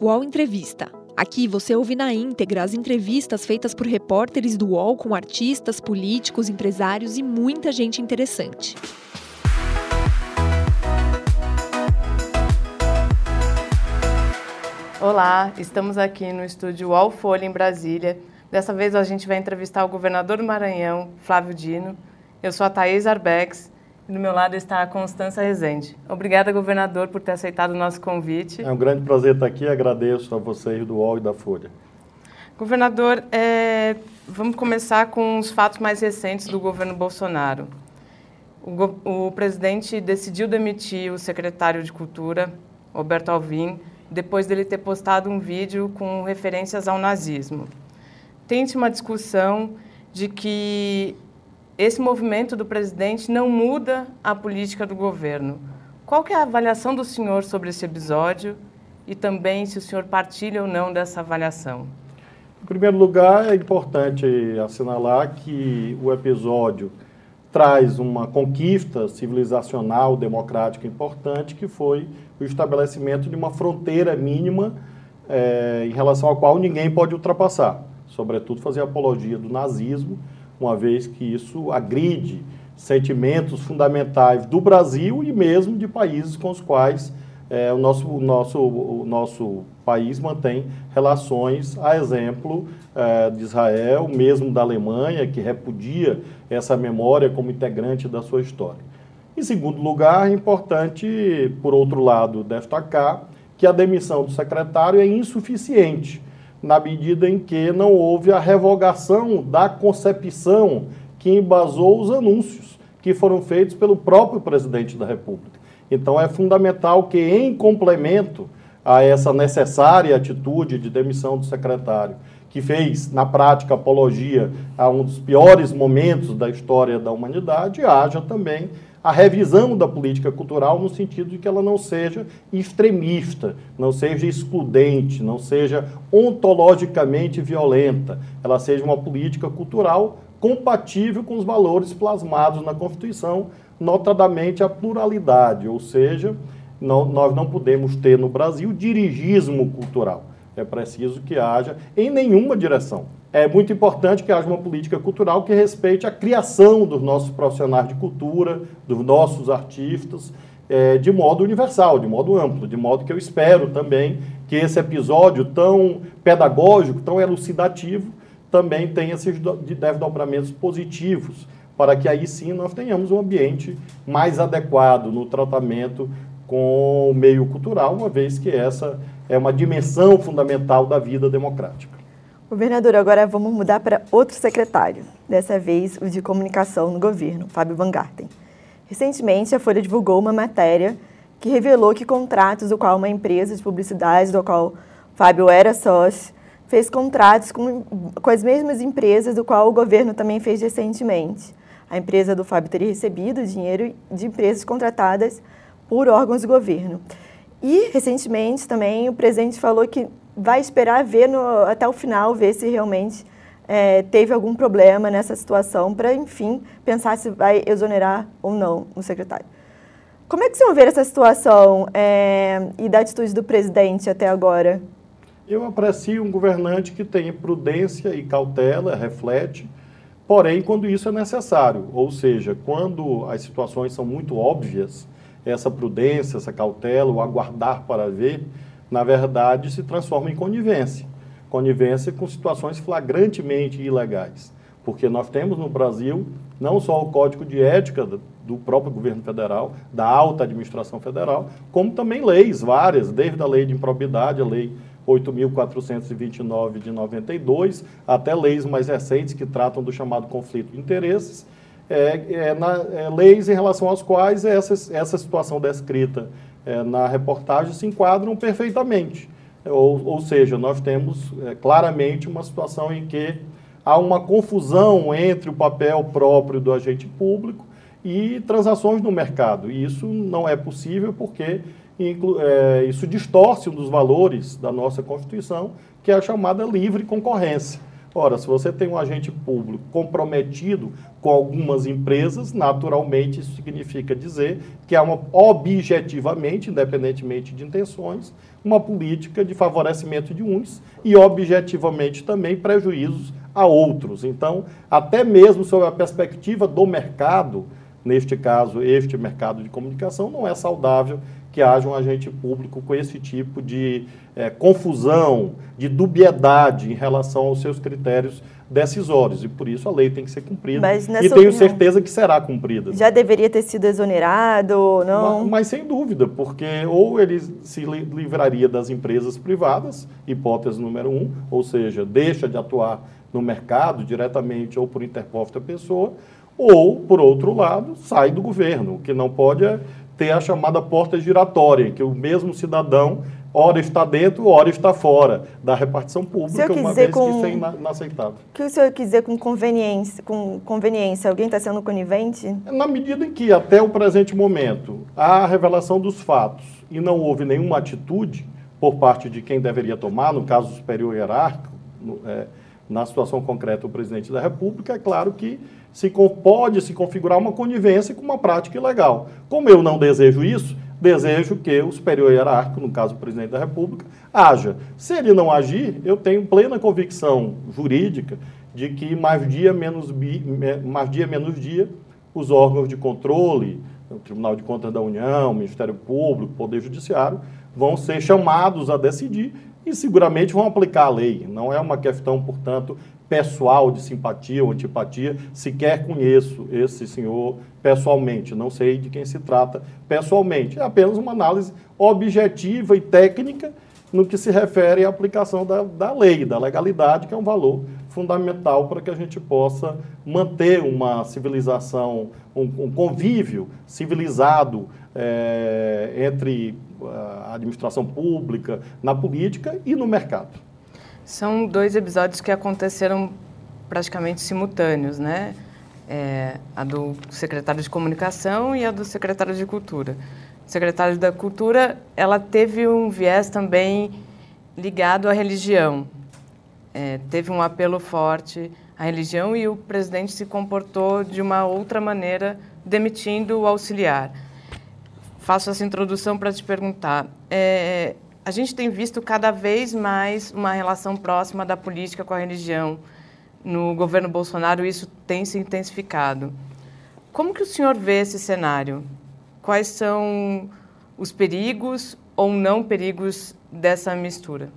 UOL Entrevista. Aqui você ouve na íntegra as entrevistas feitas por repórteres do UOL com artistas, políticos, empresários e muita gente interessante. Olá, estamos aqui no estúdio UOL Folha em Brasília. Dessa vez a gente vai entrevistar o governador do Maranhão, Flávio Dino. Eu sou a Thaís Arbex do meu lado está a Constança Rezende. Obrigada, governador, por ter aceitado o nosso convite. É um grande prazer estar aqui. Agradeço a vocês do UOL e da Folha. Governador, é, vamos começar com os fatos mais recentes do governo Bolsonaro. O, o presidente decidiu demitir o secretário de Cultura, Roberto Alvim, depois dele ter postado um vídeo com referências ao nazismo. Tente uma discussão de que esse movimento do presidente não muda a política do governo. Qual é a avaliação do senhor sobre esse episódio e também se o senhor partilha ou não dessa avaliação? Em primeiro lugar, é importante assinalar que o episódio traz uma conquista civilizacional, democrática importante, que foi o estabelecimento de uma fronteira mínima é, em relação à qual ninguém pode ultrapassar, sobretudo fazer apologia do nazismo uma vez que isso agride sentimentos fundamentais do Brasil e mesmo de países com os quais é, o, nosso, o, nosso, o nosso país mantém relações, a exemplo é, de Israel, mesmo da Alemanha, que repudia essa memória como integrante da sua história. Em segundo lugar, é importante, por outro lado, destacar que a demissão do secretário é insuficiente na medida em que não houve a revogação da concepção que embasou os anúncios que foram feitos pelo próprio presidente da República. Então é fundamental que, em complemento a essa necessária atitude de demissão do secretário, que fez, na prática, apologia a um dos piores momentos da história da humanidade, haja também a revisão da política cultural no sentido de que ela não seja extremista, não seja excludente, não seja ontologicamente violenta, ela seja uma política cultural compatível com os valores plasmados na Constituição, notadamente a pluralidade, ou seja, não, nós não podemos ter no Brasil dirigismo cultural. É preciso que haja em nenhuma direção. É muito importante que haja uma política cultural que respeite a criação dos nossos profissionais de cultura, dos nossos artistas, é, de modo universal, de modo amplo, de modo que eu espero também que esse episódio tão pedagógico, tão elucidativo, também tenha esses desdobramentos positivos, para que aí sim nós tenhamos um ambiente mais adequado no tratamento com o meio cultural, uma vez que essa é uma dimensão fundamental da vida democrática. Governador, agora vamos mudar para outro secretário, dessa vez o de comunicação no governo, Fábio Van Garten. Recentemente, a Folha divulgou uma matéria que revelou que contratos do qual uma empresa de publicidade, do qual Fábio era sócio, fez contratos com, com as mesmas empresas do qual o governo também fez recentemente. A empresa do Fábio teria recebido dinheiro de empresas contratadas por órgãos do governo. E, recentemente, também o presidente falou que vai esperar ver no, até o final, ver se realmente é, teve algum problema nessa situação, para, enfim, pensar se vai exonerar ou não o secretário. Como é que você vê essa situação é, e da atitude do presidente até agora? Eu aprecio um governante que tenha prudência e cautela, reflete, porém, quando isso é necessário. Ou seja, quando as situações são muito óbvias, essa prudência, essa cautela, o aguardar para ver, na verdade, se transforma em conivência. Conivência com situações flagrantemente ilegais. Porque nós temos no Brasil não só o Código de Ética do próprio governo federal, da alta administração federal, como também leis várias, desde a lei de improbidade, a lei 8.429 de 92, até leis mais recentes que tratam do chamado conflito de interesses, é, é, na, é, leis em relação às quais essa, essa situação descrita é, na reportagem se enquadram perfeitamente. Ou, ou seja, nós temos claramente uma situação em que há uma confusão entre o papel próprio do agente público e transações no mercado. E isso não é possível porque isso distorce um dos valores da nossa Constituição, que é a chamada livre concorrência. Ora, se você tem um agente público comprometido com algumas empresas, naturalmente isso significa dizer que há uma objetivamente, independentemente de intenções, uma política de favorecimento de uns e objetivamente também prejuízos a outros. Então, até mesmo sob a perspectiva do mercado, neste caso, este mercado de comunicação, não é saudável que haja um agente público com esse tipo de é, confusão, de dubiedade em relação aos seus critérios decisórios. E por isso a lei tem que ser cumprida. Mas, e tenho opinião, certeza que será cumprida. Já deveria ter sido exonerado, não? Mas, mas, sem dúvida, porque ou ele se livraria das empresas privadas, hipótese número um, ou seja, deixa de atuar no mercado diretamente ou por interposta pessoa, ou, por outro lado, sai do governo. O que não pode é ter a chamada porta giratória, que o mesmo cidadão ora está dentro, ora está fora da repartição pública, uma vez com... que isso é inaceitável. O que o senhor quis dizer com conveniência? Com conveniência? Alguém está sendo conivente? Na medida em que, até o presente momento, há a revelação dos fatos e não houve nenhuma atitude por parte de quem deveria tomar, no caso superior hierárquico, no, é, na situação concreta o presidente da República, é claro que se pode se configurar uma conivência com uma prática ilegal. Como eu não desejo isso, desejo que o superior hierárquico, no caso o presidente da República, haja. Se ele não agir, eu tenho plena convicção jurídica de que mais dia menos, mais dia, menos dia os órgãos de controle, o Tribunal de Contas da União, o Ministério Público, o Poder Judiciário, vão ser chamados a decidir e seguramente vão aplicar a lei. Não é uma questão, portanto, pessoal de simpatia ou antipatia. Sequer conheço esse senhor pessoalmente, não sei de quem se trata pessoalmente. É apenas uma análise objetiva e técnica no que se refere à aplicação da, da lei, da legalidade, que é um valor fundamental para que a gente possa manter uma civilização, um, um convívio civilizado é, entre a administração pública, na política e no mercado. São dois episódios que aconteceram praticamente simultâneos, né? É, a do secretário de comunicação e a do secretário de cultura. O secretário da cultura, ela teve um viés também ligado à religião. É, teve um apelo forte à religião e o presidente se comportou de uma outra maneira, demitindo o auxiliar faço essa introdução para te perguntar. É, a gente tem visto cada vez mais uma relação próxima da política com a religião. No governo Bolsonaro, isso tem se intensificado. Como que o senhor vê esse cenário? Quais são os perigos ou não perigos dessa mistura?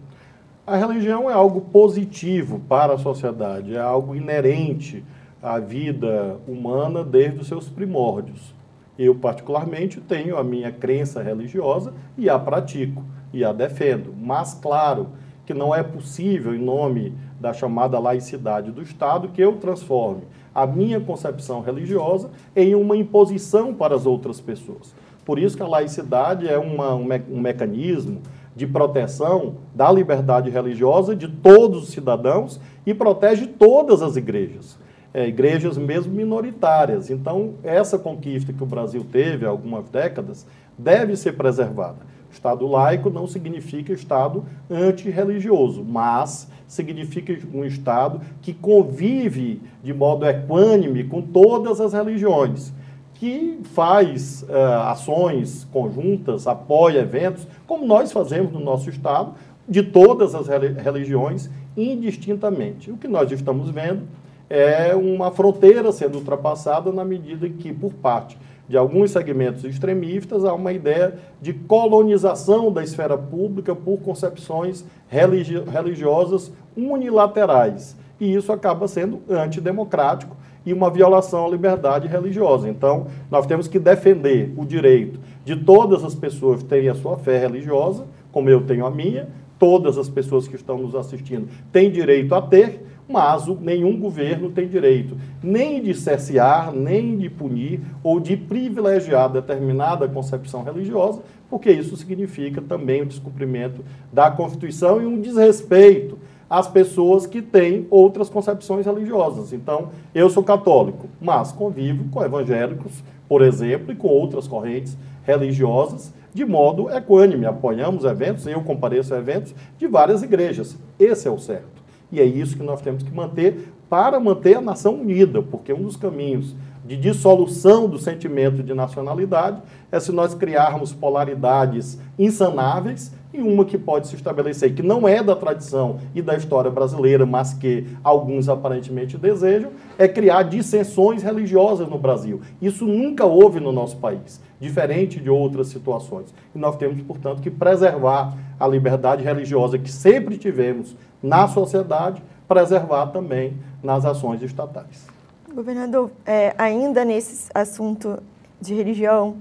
A religião é algo positivo para a sociedade, é algo inerente à vida humana desde os seus primórdios. Eu, particularmente, tenho a minha crença religiosa e a pratico e a defendo. Mas, claro, que não é possível, em nome da chamada laicidade do Estado, que eu transforme a minha concepção religiosa em uma imposição para as outras pessoas. Por isso que a laicidade é uma, um, me um mecanismo de proteção da liberdade religiosa de todos os cidadãos e protege todas as igrejas é, igrejas mesmo minoritárias. Então, essa conquista que o Brasil teve há algumas décadas deve ser preservada. Estado laico não significa Estado antirreligioso, mas significa um Estado que convive de modo equânime com todas as religiões, que faz uh, ações conjuntas, apoia eventos, como nós fazemos no nosso Estado, de todas as religiões, indistintamente. O que nós estamos vendo é uma fronteira sendo ultrapassada na medida que, por parte de alguns segmentos extremistas, há uma ideia de colonização da esfera pública por concepções religi religiosas unilaterais. E isso acaba sendo antidemocrático e uma violação à liberdade religiosa. Então, nós temos que defender o direito de todas as pessoas terem a sua fé religiosa, como eu tenho a minha, todas as pessoas que estão nos assistindo têm direito a ter, mas nenhum governo tem direito nem de cessear, nem de punir ou de privilegiar determinada concepção religiosa, porque isso significa também o descumprimento da Constituição e um desrespeito às pessoas que têm outras concepções religiosas. Então, eu sou católico, mas convivo com evangélicos, por exemplo, e com outras correntes religiosas de modo equânime. Apoiamos eventos, eu compareço a eventos de várias igrejas. Esse é o certo. E é isso que nós temos que manter para manter a nação unida, porque um dos caminhos de dissolução do sentimento de nacionalidade é se nós criarmos polaridades insanáveis e uma que pode se estabelecer, que não é da tradição e da história brasileira, mas que alguns aparentemente desejam, é criar dissensões religiosas no Brasil. Isso nunca houve no nosso país, diferente de outras situações. E nós temos, portanto, que preservar a liberdade religiosa que sempre tivemos na sociedade, preservar também nas ações estatais. Governador, é, ainda nesse assunto de religião,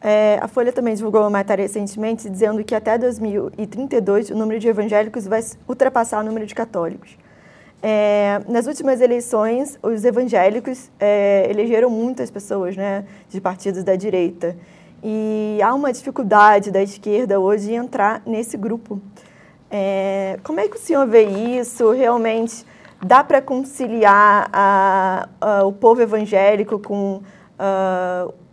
é, a Folha também divulgou uma matéria recentemente dizendo que até 2032 o número de evangélicos vai ultrapassar o número de católicos. É, nas últimas eleições, os evangélicos é, elegeram muitas pessoas né, de partidos da direita. E há uma dificuldade da esquerda hoje em entrar nesse grupo. É, como é que o senhor vê isso? Realmente dá para conciliar a, a, o povo evangélico com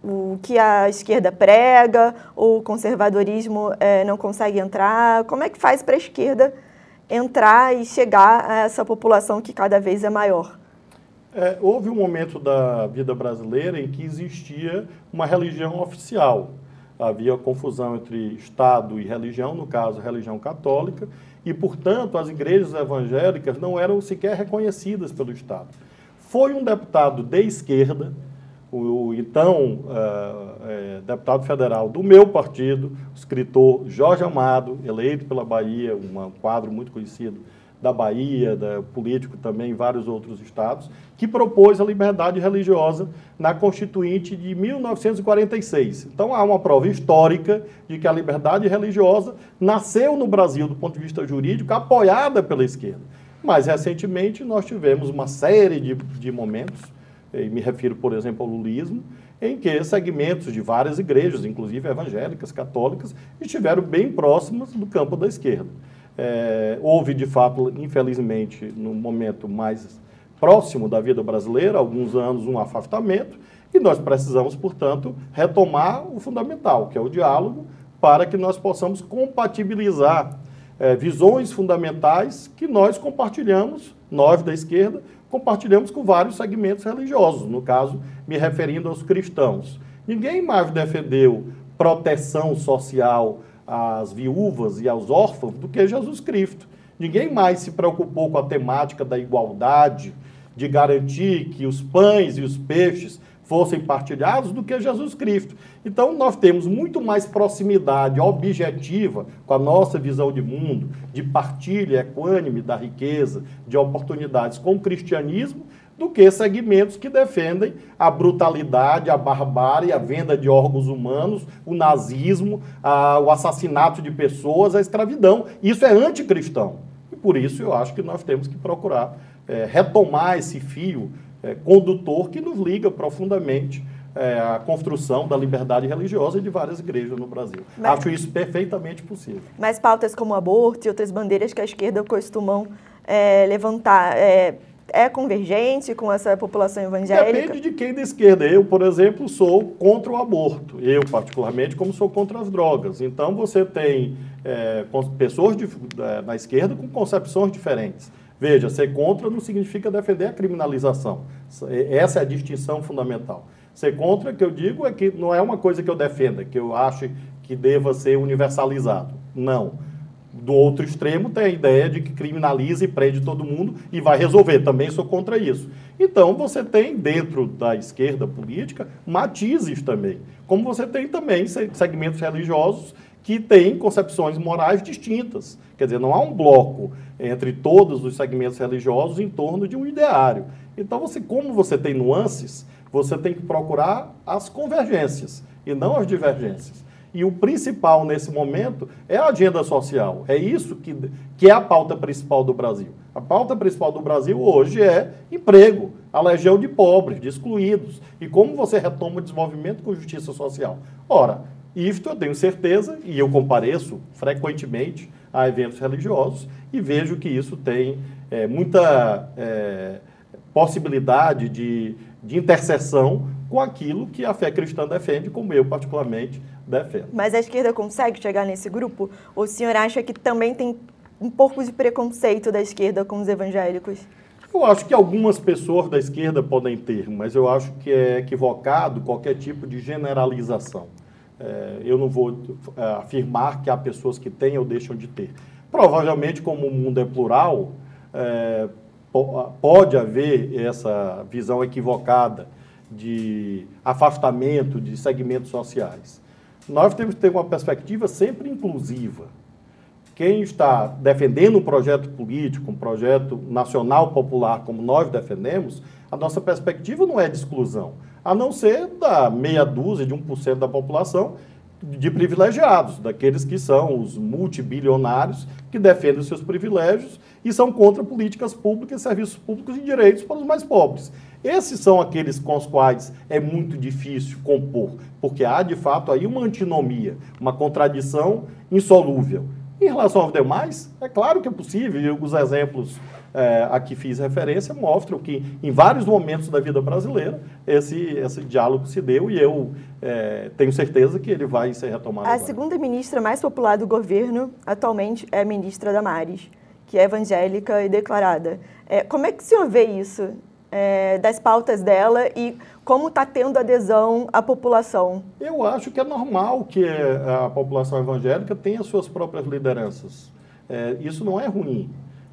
o que a esquerda prega, ou o conservadorismo é, não consegue entrar? Como é que faz para a esquerda entrar e chegar a essa população que cada vez é maior? É, houve um momento da vida brasileira em que existia uma religião oficial. Havia confusão entre Estado e religião, no caso, religião católica, e, portanto, as igrejas evangélicas não eram sequer reconhecidas pelo Estado. Foi um deputado de esquerda, o, então uh, é, deputado federal do meu partido, o escritor Jorge Amado, eleito pela Bahia, um quadro muito conhecido da Bahia, da, político também em vários outros estados, que propôs a liberdade religiosa na Constituinte de 1946. Então há uma prova histórica de que a liberdade religiosa nasceu no Brasil do ponto de vista jurídico, apoiada pela esquerda. Mas recentemente nós tivemos uma série de, de momentos e me refiro, por exemplo, ao lulismo, em que segmentos de várias igrejas, inclusive evangélicas, católicas, estiveram bem próximas do campo da esquerda. É, houve, de fato, infelizmente, no momento mais próximo da vida brasileira, alguns anos, um afastamento, e nós precisamos, portanto, retomar o fundamental, que é o diálogo, para que nós possamos compatibilizar é, visões fundamentais que nós compartilhamos, nós da esquerda, compartilhamos com vários segmentos religiosos, no caso, me referindo aos cristãos. Ninguém mais defendeu proteção social às viúvas e aos órfãos do que Jesus Cristo. Ninguém mais se preocupou com a temática da igualdade, de garantir que os pães e os peixes fossem partilhados do que Jesus Cristo. Então, nós temos muito mais proximidade objetiva com a nossa visão de mundo, de partilha equânime da riqueza, de oportunidades com o cristianismo, do que segmentos que defendem a brutalidade, a barbárie, a venda de órgãos humanos, o nazismo, a, o assassinato de pessoas, a escravidão. Isso é anticristão. E por isso eu acho que nós temos que procurar é, retomar esse fio é, condutor que nos liga profundamente é, à construção da liberdade religiosa de várias igrejas no Brasil. Mas, Acho isso perfeitamente possível. Mas pautas como aborto e outras bandeiras que a esquerda costumam é, levantar é, é convergente com essa população evangélica? Depende de quem da esquerda. Eu, por exemplo, sou contra o aborto. Eu, particularmente, como sou contra as drogas. Então, você tem é, pessoas de, é, na esquerda com concepções diferentes. Veja, ser contra não significa defender a criminalização. Essa é a distinção fundamental. Ser contra, que eu digo, é que não é uma coisa que eu defenda, que eu acho que deva ser universalizado. Não. Do outro extremo tem a ideia de que criminaliza e prende todo mundo e vai resolver. Também sou contra isso. Então você tem dentro da esquerda política matizes também. Como você tem também segmentos religiosos que têm concepções morais distintas. Quer dizer, não há um bloco entre todos os segmentos religiosos em torno de um ideário. Então, você, como você tem nuances, você tem que procurar as convergências e não as divergências. E o principal nesse momento é a agenda social. É isso que, que é a pauta principal do Brasil. A pauta principal do Brasil hoje é emprego, a legião de pobres, de excluídos. E como você retoma o desenvolvimento com justiça social? Ora, isto eu tenho certeza, e eu compareço frequentemente a eventos religiosos e vejo que isso tem é, muita é, possibilidade de, de interseção com aquilo que a fé cristã defende, como eu particularmente defendo. Mas a esquerda consegue chegar nesse grupo? Ou o senhor acha que também tem um pouco de preconceito da esquerda com os evangélicos? Eu acho que algumas pessoas da esquerda podem ter, mas eu acho que é equivocado qualquer tipo de generalização. É, eu não vou é, afirmar que há pessoas que têm ou deixam de ter. Provavelmente, como o mundo é plural, é, pode haver essa visão equivocada de afastamento de segmentos sociais. Nós temos que ter uma perspectiva sempre inclusiva. Quem está defendendo um projeto político, um projeto nacional popular, como nós defendemos, a nossa perspectiva não é de exclusão, a não ser da meia dúzia, de 1% da população de privilegiados, daqueles que são os multibilionários que defendem os seus privilégios e são contra políticas públicas, serviços públicos e direitos para os mais pobres. Esses são aqueles com os quais é muito difícil compor, porque há de fato aí uma antinomia, uma contradição insolúvel. Em relação aos demais, é claro que é possível, e os exemplos é, a que fiz referência mostram que em vários momentos da vida brasileira esse, esse diálogo se deu e eu é, tenho certeza que ele vai ser retomado. A agora. segunda ministra mais popular do governo atualmente é a ministra Damares, que é evangélica e declarada. É, como é que o senhor vê isso? É, das pautas dela e como está tendo adesão à população? Eu acho que é normal que a população evangélica tenha suas próprias lideranças. É, isso não é ruim.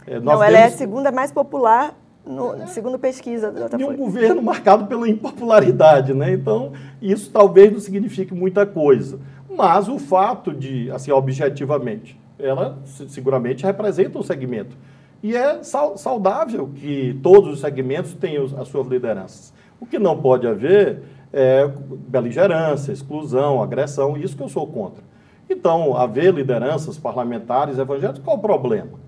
É, não, ela é a segunda mais popular, no, é, segundo pesquisa do Datafolha. Um governo marcado pela impopularidade, né? Então, isso talvez não signifique muita coisa. Mas o fato de, assim, objetivamente, ela seguramente representa um segmento. E é saudável que todos os segmentos tenham as suas lideranças. O que não pode haver é beligerância, exclusão, agressão, isso que eu sou contra. Então, haver lideranças parlamentares evangélicas, qual o problema?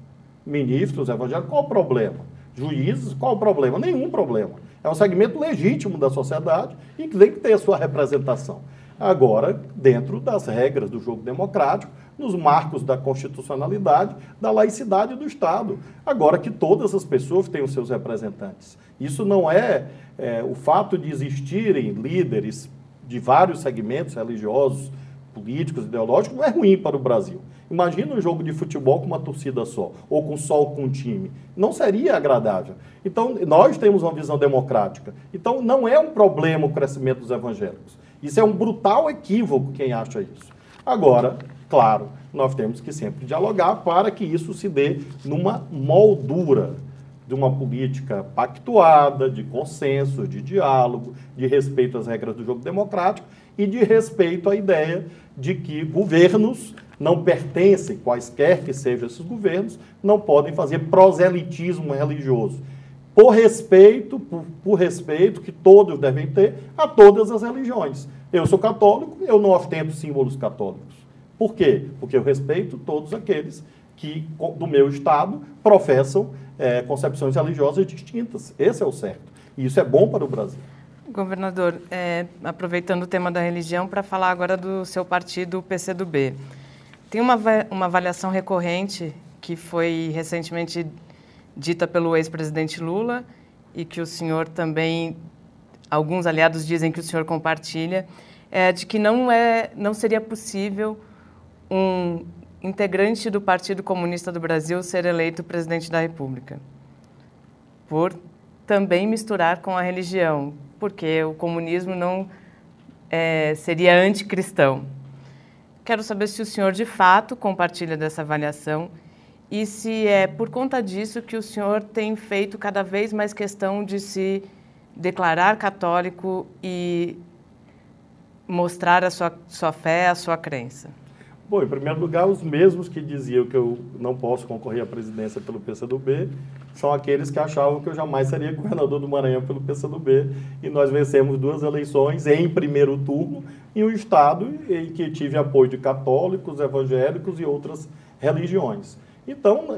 Ministros evangélicos, qual o problema? Juízes, qual o problema? Nenhum problema. É um segmento legítimo da sociedade e que tem que ter a sua representação. Agora, dentro das regras do jogo democrático, nos marcos da constitucionalidade, da laicidade do Estado. Agora que todas as pessoas têm os seus representantes. Isso não é, é o fato de existirem líderes de vários segmentos religiosos, políticos, ideológicos, não é ruim para o Brasil. Imagina um jogo de futebol com uma torcida só, ou com só com um time. Não seria agradável. Então, nós temos uma visão democrática. Então, não é um problema o crescimento dos evangélicos. Isso é um brutal equívoco quem acha isso. Agora, claro, nós temos que sempre dialogar para que isso se dê numa moldura de uma política pactuada, de consenso, de diálogo, de respeito às regras do jogo democrático e de respeito à ideia de que governos não pertencem, quaisquer que sejam esses governos, não podem fazer proselitismo religioso. Por respeito, por, por, respeito que todos devem ter a todas as religiões. Eu sou católico, eu não ostento símbolos católicos. Por quê? Porque eu respeito todos aqueles que, do meu Estado, professam é, concepções religiosas distintas. Esse é o certo. E isso é bom para o Brasil. Governador, é, aproveitando o tema da religião, para falar agora do seu partido, o PCdoB. Tem uma, uma avaliação recorrente que foi recentemente dita pelo ex-presidente Lula e que o senhor também, alguns aliados dizem que o senhor compartilha, é de que não, é, não seria possível um integrante do Partido Comunista do Brasil ser eleito presidente da República, por também misturar com a religião, porque o comunismo não é, seria anticristão. Quero saber se o senhor de fato compartilha dessa avaliação e se é por conta disso que o senhor tem feito cada vez mais questão de se declarar católico e mostrar a sua, sua fé, a sua crença. Bom, em primeiro lugar, os mesmos que diziam que eu não posso concorrer à presidência pelo PCdoB são aqueles que achavam que eu jamais seria governador do Maranhão pelo PCdoB e nós vencemos duas eleições em primeiro turno em um estado em que tive apoio de católicos, evangélicos e outras religiões. Então,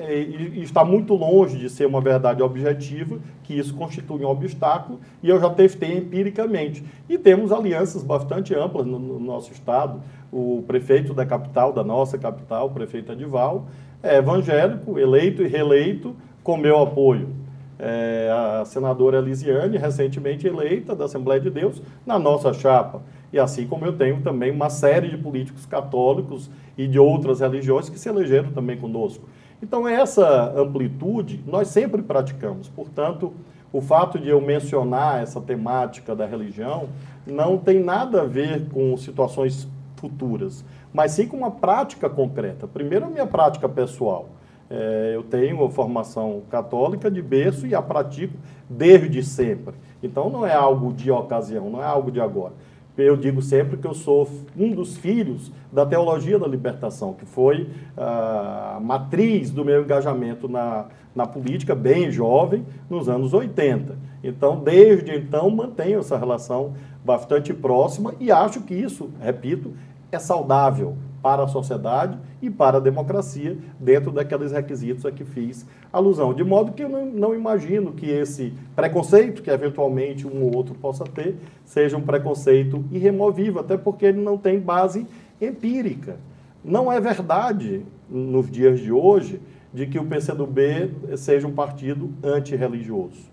está muito longe de ser uma verdade objetiva, que isso constitui um obstáculo, e eu já testei empiricamente. E temos alianças bastante amplas no, no nosso estado. O prefeito da capital, da nossa capital, o prefeito Adival, é evangélico, eleito e reeleito, com meu apoio. É, a senadora Elisiane, recentemente eleita da Assembleia de Deus, na nossa chapa. E assim como eu tenho também uma série de políticos católicos e de outras religiões que se elegeram também conosco. Então, essa amplitude nós sempre praticamos. Portanto, o fato de eu mencionar essa temática da religião não tem nada a ver com situações futuras, mas sim com uma prática concreta. Primeiro, a minha prática pessoal. É, eu tenho a formação católica de berço e a pratico desde sempre. Então, não é algo de ocasião, não é algo de agora. Eu digo sempre que eu sou um dos filhos da teologia da libertação, que foi a matriz do meu engajamento na, na política, bem jovem, nos anos 80. Então, desde então, mantenho essa relação bastante próxima e acho que isso, repito, é saudável para a sociedade e para a democracia, dentro daqueles requisitos a que fiz alusão. De modo que eu não, não, imagino que esse preconceito, que eventualmente um ou outro possa ter, seja um preconceito irremovível, até porque ele não tem base empírica. Não é verdade, nos dias de hoje, de que o PCdoB seja um partido antirreligioso.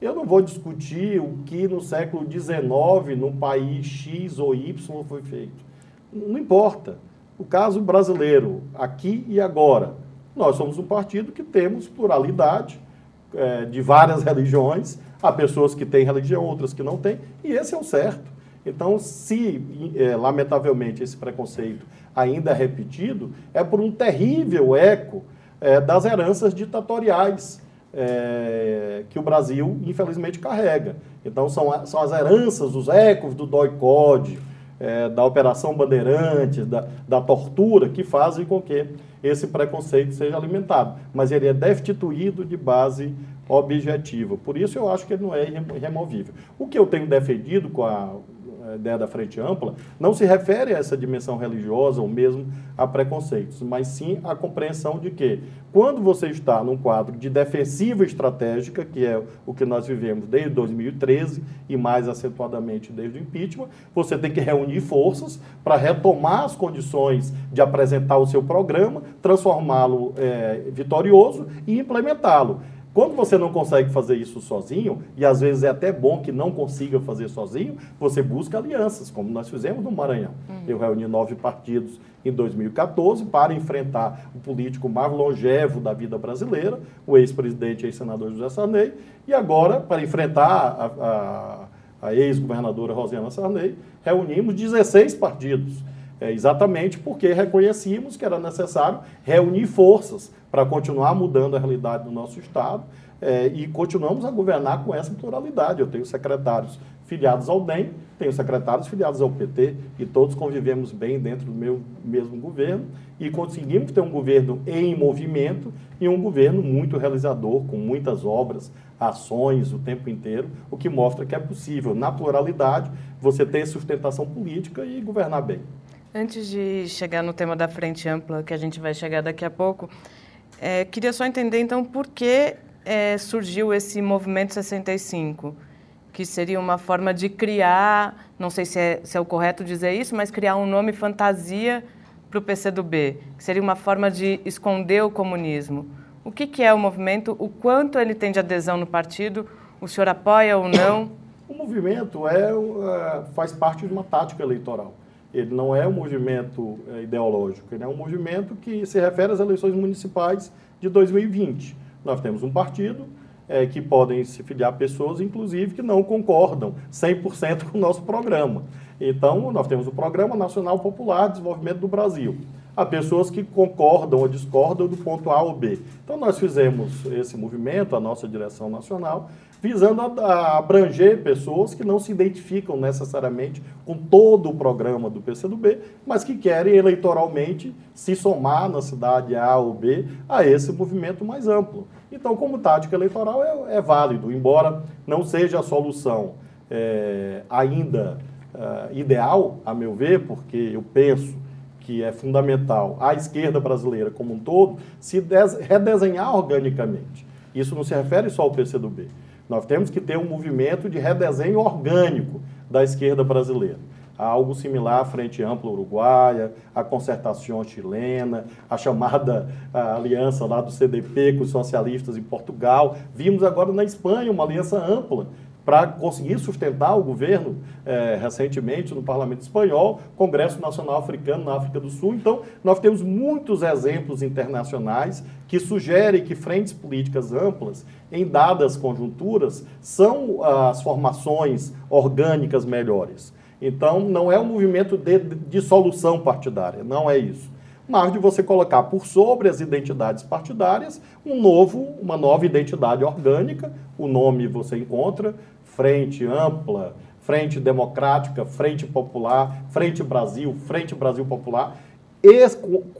Eu não vou discutir o que no século XIX, num país X ou Y, foi feito. Não importa. O caso brasileiro, aqui e agora. Nós somos um partido que temos pluralidade é, de várias religiões. Há pessoas que têm religião, outras que não têm, e esse é o certo. Então, se, é, lamentavelmente, esse preconceito ainda é repetido, é por um terrível eco é, das heranças ditatoriais é, que o Brasil, infelizmente, carrega. Então, são, são as heranças, os ecos do DOI-CODE, é, da Operação Bandeirantes, da, da tortura, que fazem com que esse preconceito seja alimentado. Mas ele é destituído de base objetiva. Por isso, eu acho que ele não é irremovível. O que eu tenho defendido com a ideia da frente ampla, não se refere a essa dimensão religiosa ou mesmo a preconceitos, mas sim a compreensão de que, quando você está num quadro de defensiva estratégica, que é o que nós vivemos desde 2013 e mais acentuadamente desde o impeachment, você tem que reunir forças para retomar as condições de apresentar o seu programa, transformá-lo é, vitorioso e implementá-lo. Quando você não consegue fazer isso sozinho, e às vezes é até bom que não consiga fazer sozinho, você busca alianças, como nós fizemos no Maranhão. Uhum. Eu reuni nove partidos em 2014 para enfrentar o político mais longevo da vida brasileira, o ex-presidente e ex-senador José Sarney, e agora, para enfrentar a, a, a ex-governadora Rosiana Sarney, reunimos 16 partidos. É, exatamente porque reconhecíamos que era necessário reunir forças para continuar mudando a realidade do nosso Estado é, e continuamos a governar com essa pluralidade. Eu tenho secretários filiados ao DEM, tenho secretários filiados ao PT e todos convivemos bem dentro do meu mesmo governo e conseguimos ter um governo em movimento e um governo muito realizador, com muitas obras, ações o tempo inteiro, o que mostra que é possível, na pluralidade, você ter sustentação política e governar bem. Antes de chegar no tema da frente ampla, que a gente vai chegar daqui a pouco, é, queria só entender então por que é, surgiu esse movimento 65, que seria uma forma de criar, não sei se é, se é o correto dizer isso, mas criar um nome fantasia para o PCdoB, que seria uma forma de esconder o comunismo. O que, que é o movimento? O quanto ele tem de adesão no partido? O senhor apoia ou não? O movimento é, é faz parte de uma tática eleitoral. Ele não é um movimento é, ideológico, ele é um movimento que se refere às eleições municipais de 2020. Nós temos um partido é, que podem se filiar pessoas, inclusive, que não concordam 100% com o nosso programa. Então, nós temos o Programa Nacional Popular de Desenvolvimento do Brasil. Há pessoas que concordam ou discordam do ponto A ou B. Então, nós fizemos esse movimento, a nossa direção nacional, visando a, abranger pessoas que não se identificam necessariamente com todo o programa do PCdoB, mas que querem eleitoralmente se somar na cidade A ou B a esse movimento mais amplo. Então, como tática eleitoral, é, é válido, embora não seja a solução é, ainda é, ideal, a meu ver, porque eu penso que é fundamental a esquerda brasileira como um todo se redesenhar organicamente. Isso não se refere só ao PCdoB. Nós temos que ter um movimento de redesenho orgânico da esquerda brasileira. Há algo similar à Frente Ampla Uruguaia, à concertação chilena, a chamada aliança lá do CDP com os socialistas em Portugal. Vimos agora na Espanha uma aliança ampla para conseguir sustentar o governo é, recentemente no Parlamento Espanhol, Congresso Nacional Africano na África do Sul. Então, nós temos muitos exemplos internacionais que sugerem que frentes políticas amplas, em dadas conjunturas, são as formações orgânicas melhores. Então, não é um movimento de dissolução partidária, não é isso mas de você colocar por sobre as identidades partidárias um novo, uma nova identidade orgânica. O nome você encontra, Frente Ampla, Frente Democrática, Frente Popular, Frente Brasil, Frente Brasil Popular. E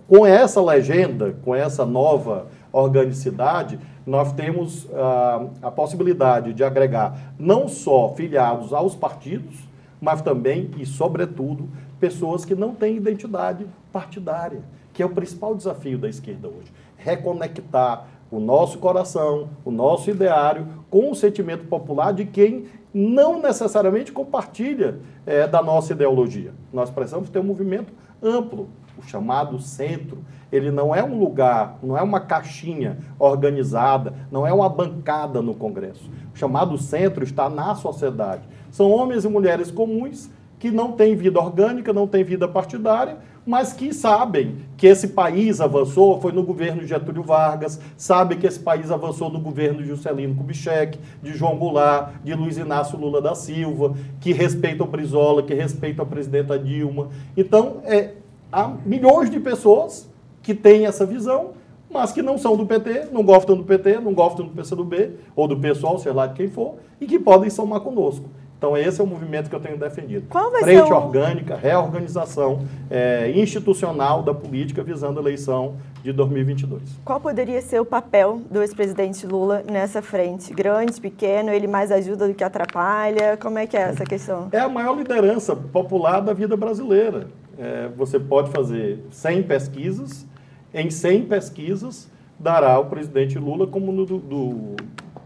com essa legenda, com essa nova organicidade, nós temos ah, a possibilidade de agregar não só filiados aos partidos, mas também e, sobretudo, pessoas que não têm identidade partidária que é o principal desafio da esquerda hoje. Reconectar o nosso coração, o nosso ideário com o sentimento popular de quem não necessariamente compartilha é, da nossa ideologia. Nós precisamos ter um movimento amplo, o chamado centro. Ele não é um lugar, não é uma caixinha organizada, não é uma bancada no Congresso. O chamado centro está na sociedade. São homens e mulheres comuns que não têm vida orgânica, não têm vida partidária, mas que sabem que esse país avançou, foi no governo de Getúlio Vargas, sabem que esse país avançou no governo de Juscelino Kubitschek, de João Goulart, de Luiz Inácio Lula da Silva, que respeitam o Brizola, que respeitam a presidenta Dilma. Então, é, há milhões de pessoas que têm essa visão, mas que não são do PT, não gostam do PT, não gostam do PCdoB, ou do PSOL, sei lá de quem for, e que podem somar conosco. Então, esse é o movimento que eu tenho defendido. Qual vai Frente ser o... orgânica, reorganização é, institucional da política visando a eleição de 2022. Qual poderia ser o papel do ex-presidente Lula nessa frente? Grande, pequeno, ele mais ajuda do que atrapalha? Como é que é essa questão? É a maior liderança popular da vida brasileira. É, você pode fazer 100 pesquisas, em 100 pesquisas dará o presidente Lula como do, do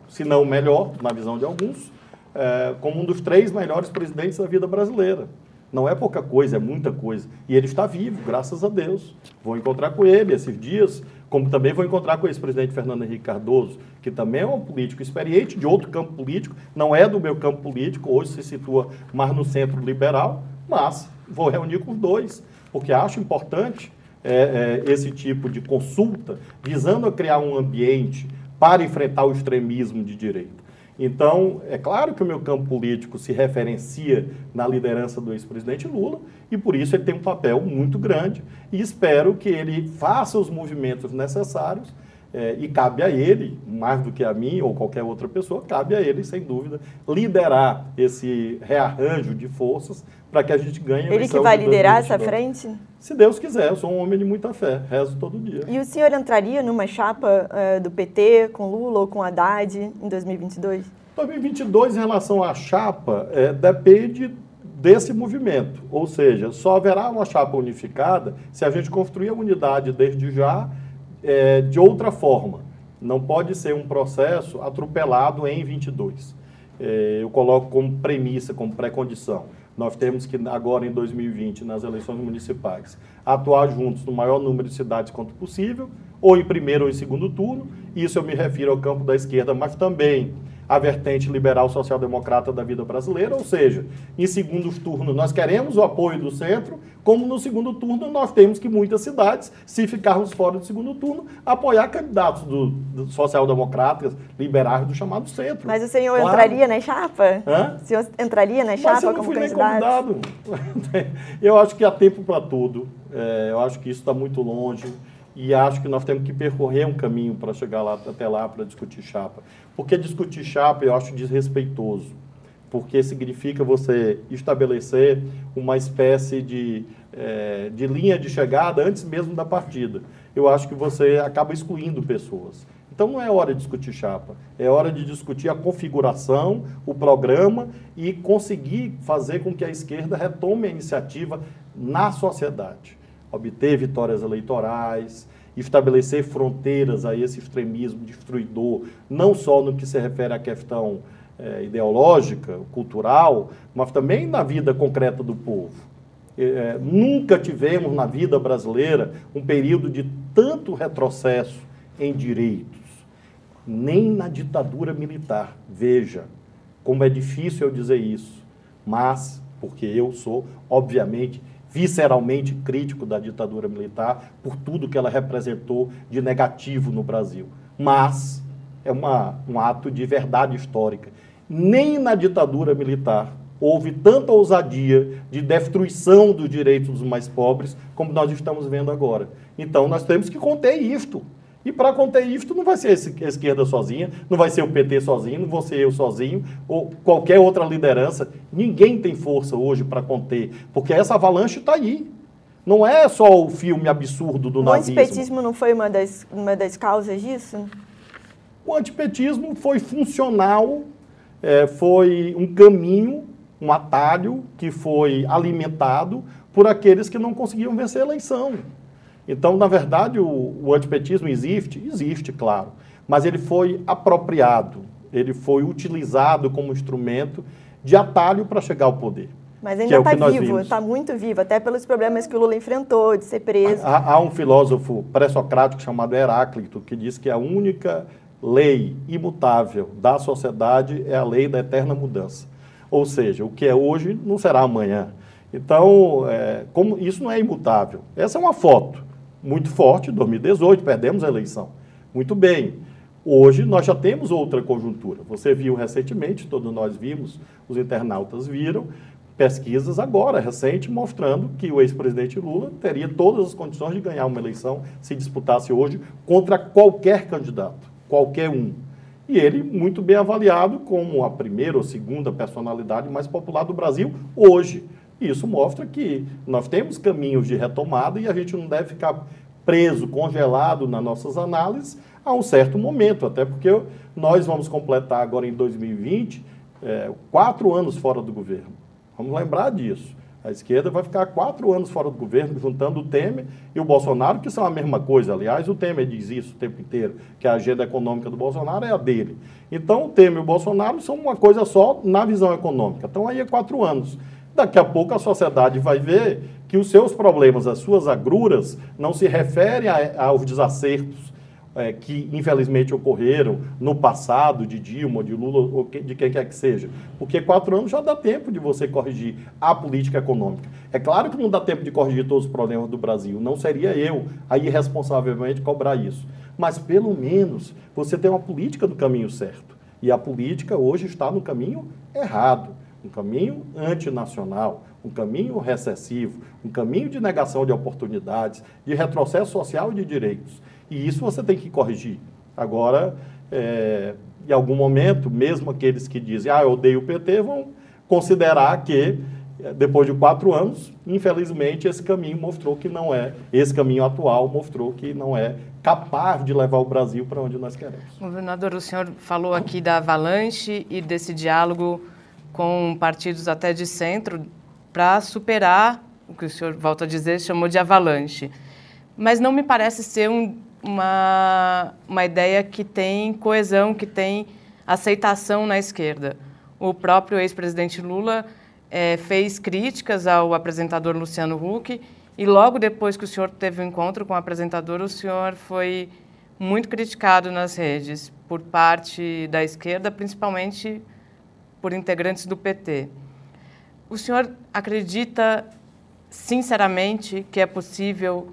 se não melhor, na visão de alguns, é, como um dos três melhores presidentes da vida brasileira. Não é pouca coisa, é muita coisa. E ele está vivo, graças a Deus. Vou encontrar com ele esses dias, como também vou encontrar com esse presidente Fernando Henrique Cardoso, que também é um político experiente de outro campo político, não é do meu campo político, hoje se situa mais no centro liberal, mas vou reunir com os dois, porque acho importante é, é, esse tipo de consulta, visando a criar um ambiente para enfrentar o extremismo de direita. Então, é claro que o meu campo político se referencia na liderança do ex-presidente Lula e por isso ele tem um papel muito grande e espero que ele faça os movimentos necessários é, e cabe a ele, mais do que a mim ou qualquer outra pessoa, cabe a ele, sem dúvida, liderar esse rearranjo de forças para que a gente ganhe a Ele que vai liderar essa frente? Se Deus quiser, eu sou um homem de muita fé, rezo todo dia. E o senhor entraria numa chapa uh, do PT com Lula ou com Haddad em 2022? 2022, em relação à chapa, é, depende desse movimento. Ou seja, só haverá uma chapa unificada se a gente construir a unidade desde já é, de outra forma. Não pode ser um processo atropelado em 22. É, eu coloco como premissa, como pré-condição. Nós temos que, agora em 2020, nas eleições municipais, atuar juntos no maior número de cidades quanto possível, ou em primeiro ou em segundo turno. Isso eu me refiro ao campo da esquerda, mas também a vertente liberal social-democrata da vida brasileira, ou seja, em segundos turnos nós queremos o apoio do centro, como no segundo turno nós temos que muitas cidades, se ficarmos fora do segundo turno, apoiar candidatos do, do social-democratas, liberais do chamado centro. Mas o senhor claro. entraria na chapa? Hã? O senhor entraria na chapa Mas eu não fui candidato? Nem convidado. eu acho que há tempo para tudo. É, eu acho que isso está muito longe e acho que nós temos que percorrer um caminho para chegar lá, até lá para discutir chapa. Porque discutir chapa eu acho desrespeitoso, porque significa você estabelecer uma espécie de, é, de linha de chegada antes mesmo da partida. Eu acho que você acaba excluindo pessoas. Então não é hora de discutir chapa, é hora de discutir a configuração, o programa e conseguir fazer com que a esquerda retome a iniciativa na sociedade obter vitórias eleitorais, estabelecer fronteiras a esse extremismo destruidor, não só no que se refere à questão é, ideológica, cultural, mas também na vida concreta do povo. É, nunca tivemos na vida brasileira um período de tanto retrocesso em direitos, nem na ditadura militar. Veja, como é difícil eu dizer isso, mas, porque eu sou, obviamente, visceralmente crítico da ditadura militar por tudo que ela representou de negativo no Brasil. Mas é uma, um ato de verdade histórica. Nem na ditadura militar houve tanta ousadia de destruição dos direitos dos mais pobres como nós estamos vendo agora. Então nós temos que conter isto. E para conter isto não vai ser a esquerda sozinha, não vai ser o PT sozinho, não vou ser eu sozinho, ou qualquer outra liderança. Ninguém tem força hoje para conter, porque essa avalanche está aí. Não é só o filme absurdo do o nazismo. O antipetismo não foi uma das, uma das causas disso? O antipetismo foi funcional, é, foi um caminho, um atalho que foi alimentado por aqueles que não conseguiam vencer a eleição. Então, na verdade, o, o antipetismo existe? Existe, claro. Mas ele foi apropriado, ele foi utilizado como instrumento de atalho para chegar ao poder. Mas ainda está é vivo, está muito vivo, até pelos problemas que o Lula enfrentou, de ser preso. Há, há um filósofo pré-socrático chamado Heráclito que diz que a única lei imutável da sociedade é a lei da eterna mudança. Ou seja, o que é hoje não será amanhã. Então, é, como isso não é imutável. Essa é uma foto muito forte, 2018, perdemos a eleição. Muito bem. Hoje nós já temos outra conjuntura. Você viu recentemente, todos nós vimos, os internautas viram, pesquisas agora, recente, mostrando que o ex-presidente Lula teria todas as condições de ganhar uma eleição se disputasse hoje contra qualquer candidato, qualquer um. E ele muito bem avaliado como a primeira ou segunda personalidade mais popular do Brasil hoje. Isso mostra que nós temos caminhos de retomada e a gente não deve ficar preso, congelado nas nossas análises a um certo momento, até porque nós vamos completar agora em 2020 é, quatro anos fora do governo. Vamos lembrar disso. A esquerda vai ficar quatro anos fora do governo, juntando o Temer e o Bolsonaro, que são a mesma coisa. Aliás, o Temer diz isso o tempo inteiro, que a agenda econômica do Bolsonaro é a dele. Então, o Temer e o Bolsonaro são uma coisa só na visão econômica. Então, aí é quatro anos. Daqui a pouco a sociedade vai ver que os seus problemas, as suas agruras, não se referem a, aos desacertos é, que infelizmente ocorreram no passado, de Dilma, de Lula, ou de quem quer que seja. Porque quatro anos já dá tempo de você corrigir a política econômica. É claro que não dá tempo de corrigir todos os problemas do Brasil. Não seria eu a irresponsavelmente cobrar isso. Mas pelo menos você tem uma política do caminho certo. E a política hoje está no caminho errado um caminho antinacional, um caminho recessivo, um caminho de negação de oportunidades, de retrocesso social e de direitos. E isso você tem que corrigir. Agora, é, em algum momento, mesmo aqueles que dizem, ah, eu odeio o PT, vão considerar que, é, depois de quatro anos, infelizmente, esse caminho mostrou que não é, esse caminho atual mostrou que não é capaz de levar o Brasil para onde nós queremos. Governador, o senhor falou aqui da avalanche e desse diálogo com partidos até de centro para superar o que o senhor, volta a dizer, chamou de avalanche. Mas não me parece ser um, uma, uma ideia que tem coesão, que tem aceitação na esquerda. O próprio ex-presidente Lula é, fez críticas ao apresentador Luciano Huck e logo depois que o senhor teve o um encontro com o apresentador, o senhor foi muito criticado nas redes por parte da esquerda, principalmente por integrantes do PT. O senhor acredita sinceramente que é possível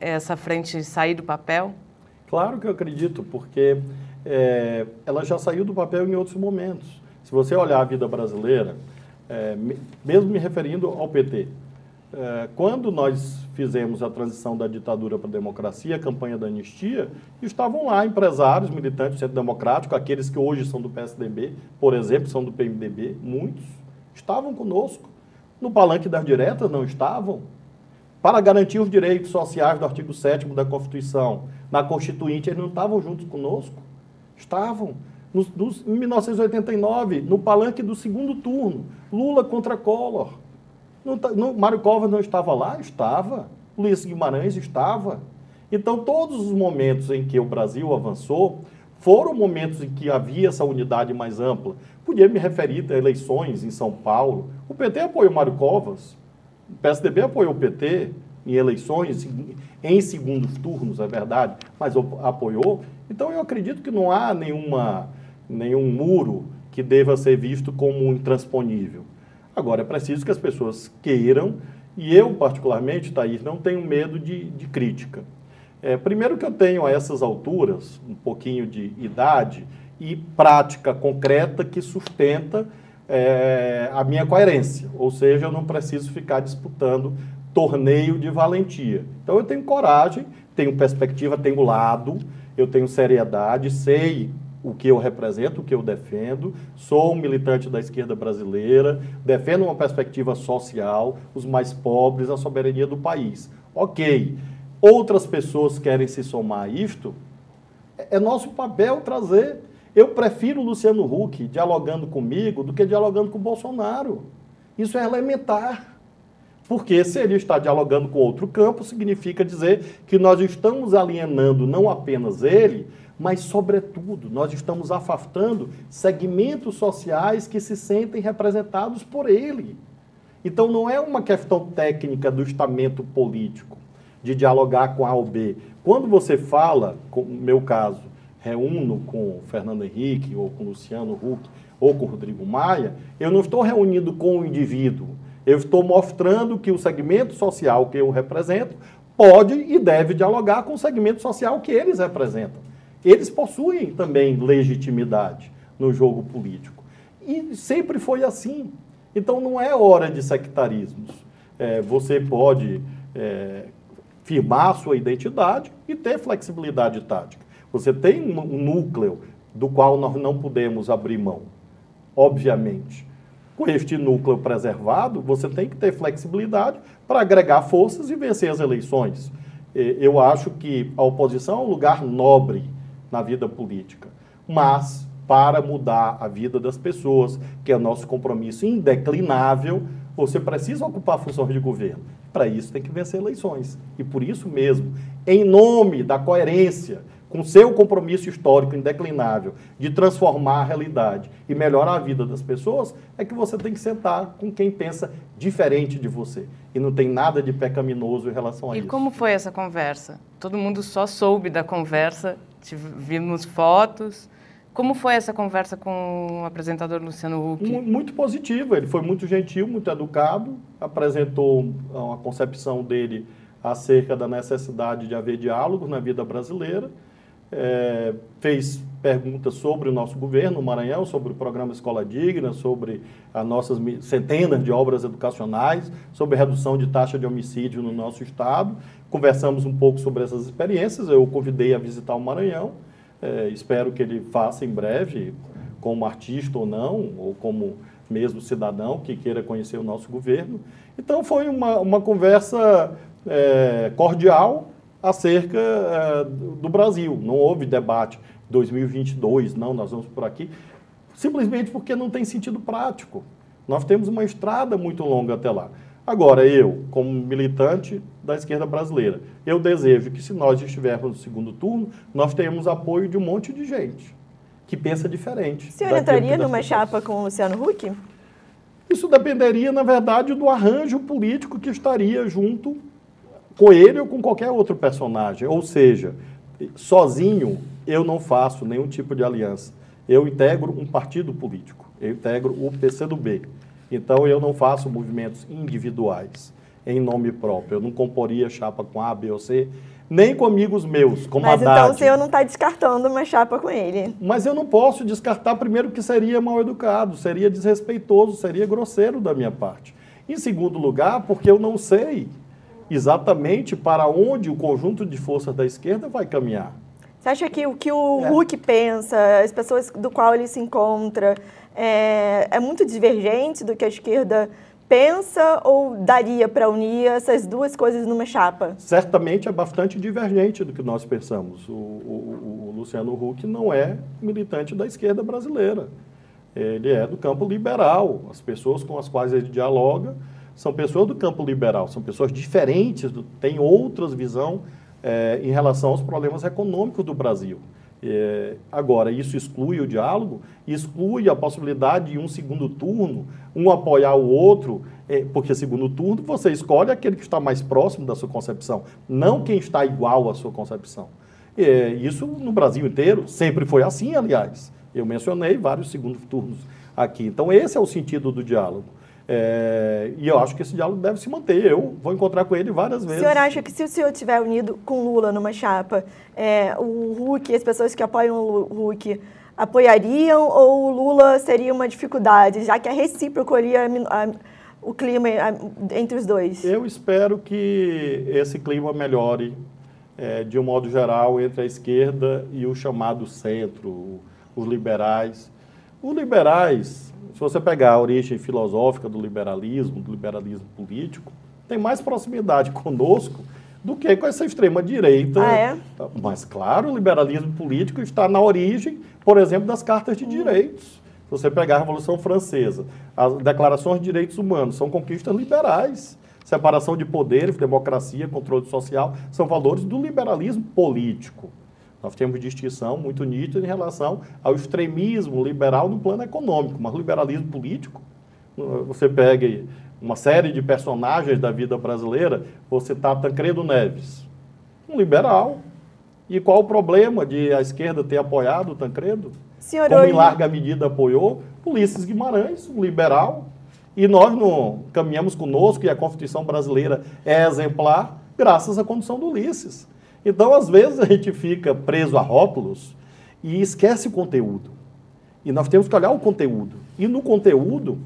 essa frente sair do papel? Claro que eu acredito, porque é, ela já saiu do papel em outros momentos. Se você olhar a vida brasileira, é, mesmo me referindo ao PT, quando nós fizemos a transição da ditadura para a democracia, a campanha da anistia, estavam lá empresários, militantes do Centro Democrático, aqueles que hoje são do PSDB, por exemplo, são do PMDB, muitos, estavam conosco. No palanque das diretas não estavam para garantir os direitos sociais do artigo 7 da Constituição, na Constituinte, eles não estavam juntos conosco? Estavam. No, no, em 1989, no palanque do segundo turno, Lula contra Collor. Não, não, Mário Covas não estava lá? Estava. Luiz Guimarães estava. Então, todos os momentos em que o Brasil avançou foram momentos em que havia essa unidade mais ampla. Podia me referir a eleições em São Paulo. O PT apoiou Mário Covas, o PSDB apoiou o PT em eleições, em segundos turnos, é verdade, mas apoiou. Então eu acredito que não há nenhuma, nenhum muro que deva ser visto como intransponível. Agora, é preciso que as pessoas queiram, e eu, particularmente, Thaís, não tenho medo de, de crítica. É, primeiro que eu tenho a essas alturas, um pouquinho de idade e prática concreta que sustenta é, a minha coerência. Ou seja, eu não preciso ficar disputando torneio de valentia. Então eu tenho coragem, tenho perspectiva, tenho lado, eu tenho seriedade, sei o que eu represento, o que eu defendo, sou um militante da esquerda brasileira, defendo uma perspectiva social, os mais pobres, a soberania do país. Ok, outras pessoas querem se somar a isto, é, é nosso papel trazer. Eu prefiro Luciano Huck dialogando comigo do que dialogando com Bolsonaro. Isso é elementar. Porque se ele está dialogando com outro campo, significa dizer que nós estamos alienando não apenas ele, mas, sobretudo, nós estamos afastando segmentos sociais que se sentem representados por ele. Então, não é uma questão técnica do estamento político, de dialogar com A ou B. Quando você fala, como no meu caso, reúno com Fernando Henrique, ou com Luciano Huck, ou com Rodrigo Maia, eu não estou reunindo com o indivíduo. Eu estou mostrando que o segmento social que eu represento pode e deve dialogar com o segmento social que eles representam. Eles possuem também legitimidade no jogo político. E sempre foi assim. Então não é hora de sectarismos. É, você pode é, firmar sua identidade e ter flexibilidade tática. Você tem um núcleo do qual nós não podemos abrir mão, obviamente. Com este núcleo preservado, você tem que ter flexibilidade para agregar forças e vencer as eleições. Eu acho que a oposição é um lugar nobre na vida política, mas para mudar a vida das pessoas, que é nosso compromisso indeclinável, você precisa ocupar funções de governo. Para isso tem que vencer eleições. E por isso mesmo, em nome da coerência com seu compromisso histórico indeclinável de transformar a realidade e melhorar a vida das pessoas, é que você tem que sentar com quem pensa diferente de você. E não tem nada de pecaminoso em relação a e isso. E como foi essa conversa? Todo mundo só soube da conversa, vimos fotos. Como foi essa conversa com o apresentador Luciano Huck? Muito positiva, ele foi muito gentil, muito educado, apresentou uma concepção dele acerca da necessidade de haver diálogo na vida brasileira é, fez perguntas sobre o nosso governo, o Maranhão, sobre o programa Escola Digna, sobre as nossas centenas de obras educacionais, sobre redução de taxa de homicídio no nosso estado. Conversamos um pouco sobre essas experiências. Eu o convidei a visitar o Maranhão. É, espero que ele faça em breve, como artista ou não, ou como mesmo cidadão que queira conhecer o nosso governo. Então foi uma, uma conversa é, cordial, acerca é, do Brasil. Não houve debate 2022, não, nós vamos por aqui, simplesmente porque não tem sentido prático. Nós temos uma estrada muito longa até lá. Agora, eu, como militante da esquerda brasileira, eu desejo que se nós estivermos no segundo turno, nós tenhamos apoio de um monte de gente que pensa diferente. O senhor entraria numa chapa com o Luciano Huck? Isso dependeria, na verdade, do arranjo político que estaria junto com ele ou com qualquer outro personagem. Ou seja, sozinho eu não faço nenhum tipo de aliança. Eu integro um partido político, eu integro o PCdoB. Então eu não faço movimentos individuais em nome próprio. Eu não comporia chapa com A, B ou C, nem com amigos meus, como Mas Haddad. então o senhor não está descartando uma chapa com ele. Mas eu não posso descartar, primeiro, que seria mal educado, seria desrespeitoso, seria grosseiro da minha parte. Em segundo lugar, porque eu não sei exatamente para onde o conjunto de forças da esquerda vai caminhar. Você acha que o que o é. Huck pensa, as pessoas do qual ele se encontra, é, é muito divergente do que a esquerda pensa ou daria para unir essas duas coisas numa chapa? Certamente é bastante divergente do que nós pensamos. O, o, o Luciano Huck não é militante da esquerda brasileira. Ele é do campo liberal. As pessoas com as quais ele dialoga são pessoas do campo liberal, são pessoas diferentes, têm outras visão é, em relação aos problemas econômicos do Brasil. É, agora, isso exclui o diálogo, exclui a possibilidade de um segundo turno, um apoiar o outro, é, porque segundo turno você escolhe aquele que está mais próximo da sua concepção, não quem está igual à sua concepção. É, isso no Brasil inteiro sempre foi assim, aliás. Eu mencionei vários segundos turnos aqui. Então, esse é o sentido do diálogo. É, e eu acho que esse diálogo deve se manter. Eu vou encontrar com ele várias vezes. O senhor acha que se o senhor estiver unido com Lula numa chapa, é, o Huck, as pessoas que apoiam o Huck, apoiariam ou o Lula seria uma dificuldade, já que é recíproco ali a, a, o clima entre os dois? Eu espero que esse clima melhore é, de um modo geral entre a esquerda e o chamado centro, os liberais. Os liberais se você pegar a origem filosófica do liberalismo, do liberalismo político, tem mais proximidade conosco do que com essa extrema-direita. Ah, é? Mas, claro, o liberalismo político está na origem, por exemplo, das cartas de hum. direitos. Se você pegar a Revolução Francesa, as declarações de direitos humanos são conquistas liberais. Separação de poderes, democracia, controle social, são valores do liberalismo político. Nós temos distinção muito nítida em relação ao extremismo liberal no plano econômico, mas liberalismo político, você pega uma série de personagens da vida brasileira, você está Tancredo Neves, um liberal. E qual o problema de a esquerda ter apoiado o Tancredo? Senhor Como em larga medida apoiou Ulisses Guimarães, um liberal. E nós não caminhamos conosco, e a Constituição brasileira é exemplar, graças à condição do Ulisses. Então, às vezes, a gente fica preso a rótulos e esquece o conteúdo. E nós temos que olhar o conteúdo. E no conteúdo,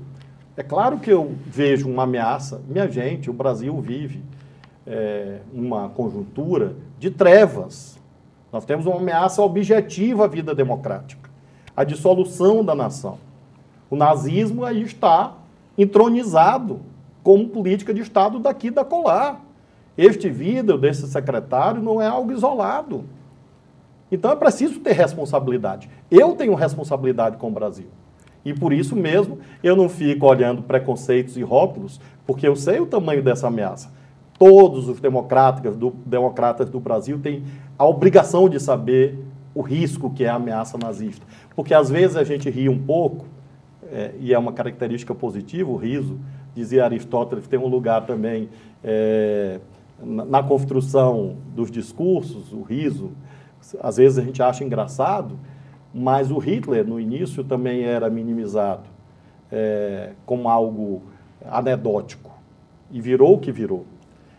é claro que eu vejo uma ameaça. Minha gente, o Brasil vive é, uma conjuntura de trevas. Nós temos uma ameaça objetiva à vida democrática, a dissolução da nação. O nazismo aí está entronizado como política de Estado daqui da colar. Este vídeo desse secretário não é algo isolado. Então é preciso ter responsabilidade. Eu tenho responsabilidade com o Brasil. E por isso mesmo eu não fico olhando preconceitos e rótulos, porque eu sei o tamanho dessa ameaça. Todos os democratas do, democratas do Brasil têm a obrigação de saber o risco que é a ameaça nazista. Porque às vezes a gente ri um pouco, é, e é uma característica positiva, o riso, dizia Aristóteles, tem um lugar também é, na construção dos discursos, o riso, às vezes a gente acha engraçado, mas o Hitler, no início, também era minimizado é, como algo anedótico. E virou o que virou.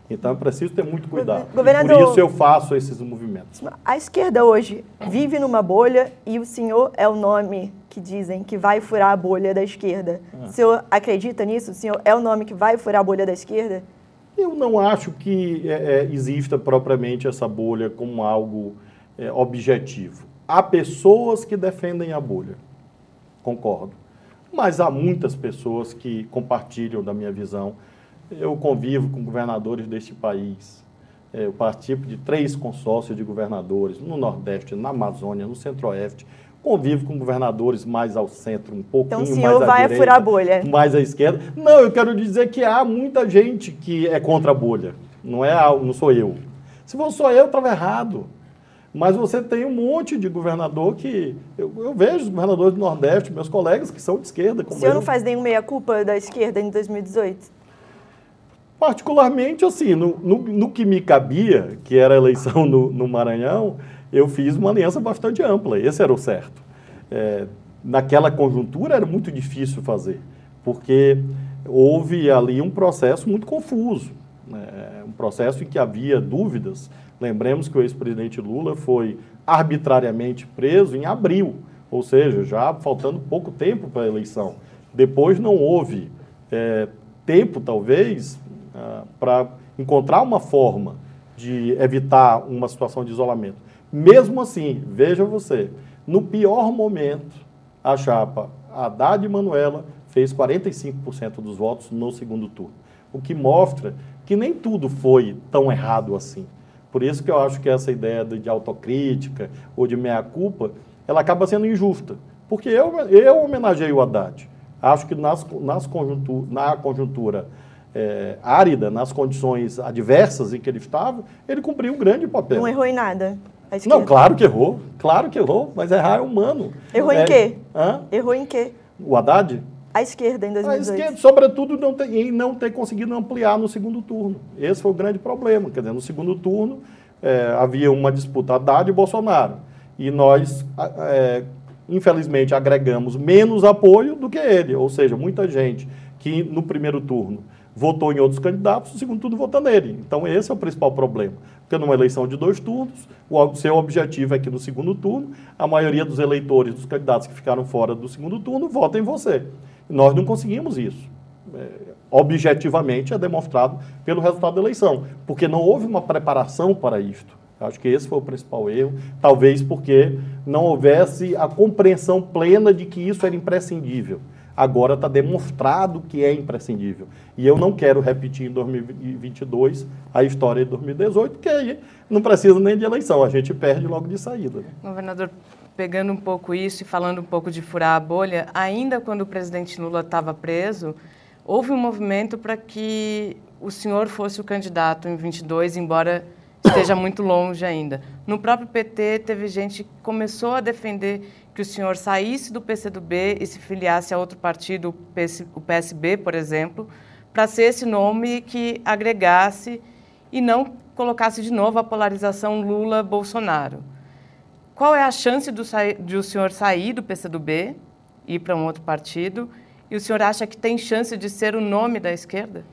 Então é preciso ter muito cuidado. Governador, por isso eu faço esses movimentos. A esquerda hoje vive numa bolha e o senhor é o nome que dizem que vai furar a bolha da esquerda. Ah. O senhor acredita nisso? O senhor é o nome que vai furar a bolha da esquerda? Eu não acho que é, é, exista propriamente essa bolha como algo é, objetivo. Há pessoas que defendem a bolha, concordo. Mas há muitas pessoas que compartilham da minha visão. Eu convivo com governadores deste país. É, eu participo de três consórcios de governadores no Nordeste, na Amazônia, no Centro-Oeste convive com governadores mais ao centro, um pouquinho então, o senhor mais à vai direita, furar a bolha. mais à esquerda. Não, eu quero dizer que há muita gente que é contra a bolha. Não é, não sou eu. Se fosse só eu, estava errado. Mas você tem um monte de governador que. Eu, eu, vejo os governadores do Nordeste, meus colegas, que são de esquerda. Como o senhor eu. não faz nenhuma meia-culpa da esquerda em 2018? Particularmente, assim, no, no, no, que me cabia, que era a eleição no, no Maranhão, eu fiz uma aliança bastante ampla, esse era o certo. É, naquela conjuntura era muito difícil fazer, porque houve ali um processo muito confuso, né? um processo em que havia dúvidas. Lembremos que o ex-presidente Lula foi arbitrariamente preso em abril, ou seja, já faltando pouco tempo para a eleição. Depois não houve é, tempo, talvez, ah, para encontrar uma forma de evitar uma situação de isolamento. Mesmo assim, veja você, no pior momento, a chapa Haddad e Manuela fez 45% dos votos no segundo turno. O que mostra que nem tudo foi tão errado assim. Por isso que eu acho que essa ideia de autocrítica ou de meia-culpa, ela acaba sendo injusta. Porque eu, eu homenageei o Haddad. Acho que nas, nas conjuntura, na conjuntura é, árida, nas condições adversas em que ele estava, ele cumpriu um grande papel. Não errou em nada. Não, claro que errou. Claro que errou, mas errar é humano. Errou é, em quê? Hã? Errou em quê? O Haddad? A esquerda em 2018. A esquerda, sobretudo, não ter, em não ter conseguido ampliar no segundo turno. Esse foi o grande problema. Quer dizer, no segundo turno é, havia uma disputa Haddad e Bolsonaro. E nós é, infelizmente, agregamos menos apoio do que ele. Ou seja, muita gente que no primeiro turno votou em outros candidatos, no segundo turno vota nele. Então, esse é o principal problema. Porque numa eleição de dois turnos, o seu objetivo é que no segundo turno, a maioria dos eleitores, dos candidatos que ficaram fora do segundo turno, votem em você. Nós não conseguimos isso. É, objetivamente é demonstrado pelo resultado da eleição, porque não houve uma preparação para isto. Acho que esse foi o principal erro, talvez porque não houvesse a compreensão plena de que isso era imprescindível. Agora está demonstrado que é imprescindível. E eu não quero repetir em 2022 a história de 2018, porque aí não precisa nem de eleição, a gente perde logo de saída. Né? Governador, pegando um pouco isso e falando um pouco de furar a bolha, ainda quando o presidente Lula estava preso, houve um movimento para que o senhor fosse o candidato em 22, embora esteja muito longe ainda. No próprio PT, teve gente que começou a defender que o senhor saísse do PCdoB e se filiasse a outro partido, o PSB, por exemplo, para ser esse nome que agregasse e não colocasse de novo a polarização Lula-Bolsonaro. Qual é a chance do, de o senhor sair do PCdoB ir para um outro partido? E o senhor acha que tem chance de ser o nome da esquerda?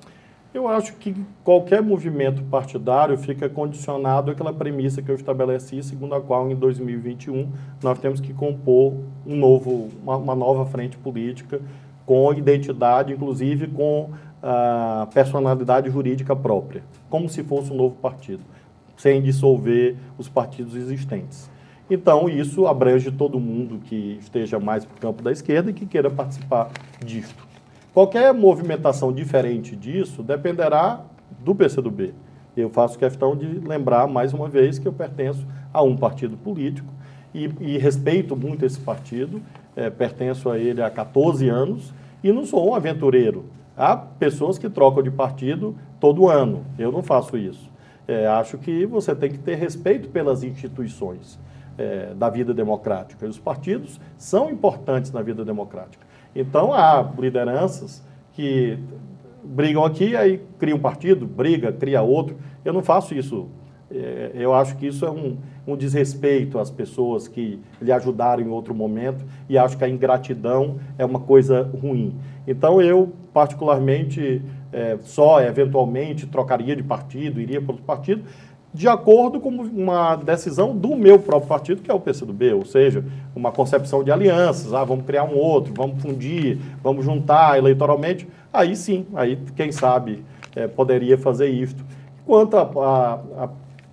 Eu acho que qualquer movimento partidário fica condicionado àquela premissa que eu estabeleci, segundo a qual em 2021 nós temos que compor um novo, uma, uma nova frente política com identidade, inclusive com a personalidade jurídica própria, como se fosse um novo partido, sem dissolver os partidos existentes. Então, isso abrange todo mundo que esteja mais para o campo da esquerda e que queira participar disto. Qualquer movimentação diferente disso dependerá do PCdoB. Eu faço questão de lembrar mais uma vez que eu pertenço a um partido político e, e respeito muito esse partido, é, pertenço a ele há 14 anos e não sou um aventureiro. Há pessoas que trocam de partido todo ano, eu não faço isso. É, acho que você tem que ter respeito pelas instituições é, da vida democrática. E os partidos são importantes na vida democrática. Então, há lideranças que brigam aqui, aí cria um partido, briga, cria outro. Eu não faço isso. É, eu acho que isso é um, um desrespeito às pessoas que lhe ajudaram em outro momento e acho que a ingratidão é uma coisa ruim. Então, eu, particularmente, é, só eventualmente trocaria de partido, iria para outro partido, de acordo com uma decisão do meu próprio partido, que é o PCdoB, ou seja, uma concepção de alianças, ah, vamos criar um outro, vamos fundir, vamos juntar eleitoralmente, aí sim, aí quem sabe é, poderia fazer isto. Quanto a, a, a,